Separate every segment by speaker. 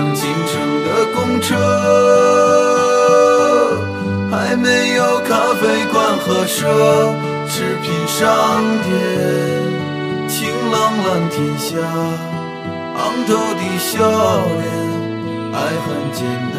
Speaker 1: 辆进城的公车，还没有咖啡馆和奢侈品商店。晴朗蓝天下，昂头的笑脸，爱很简单。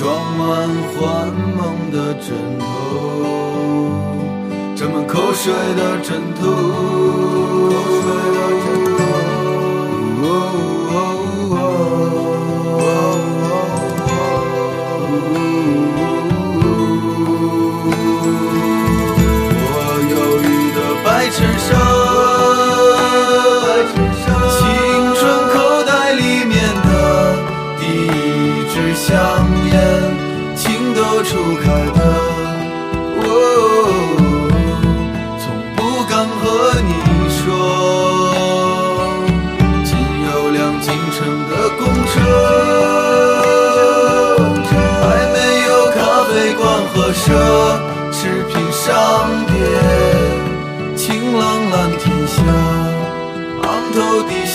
Speaker 1: 装满幻梦的枕头，沾满口水的枕头。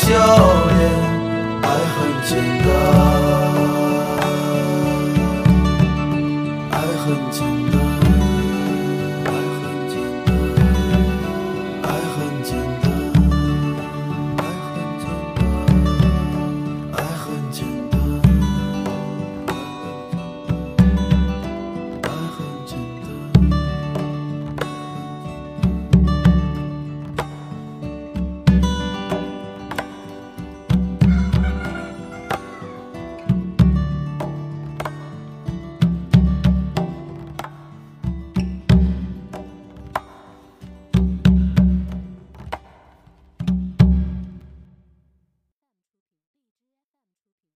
Speaker 1: 笑脸，爱很简单。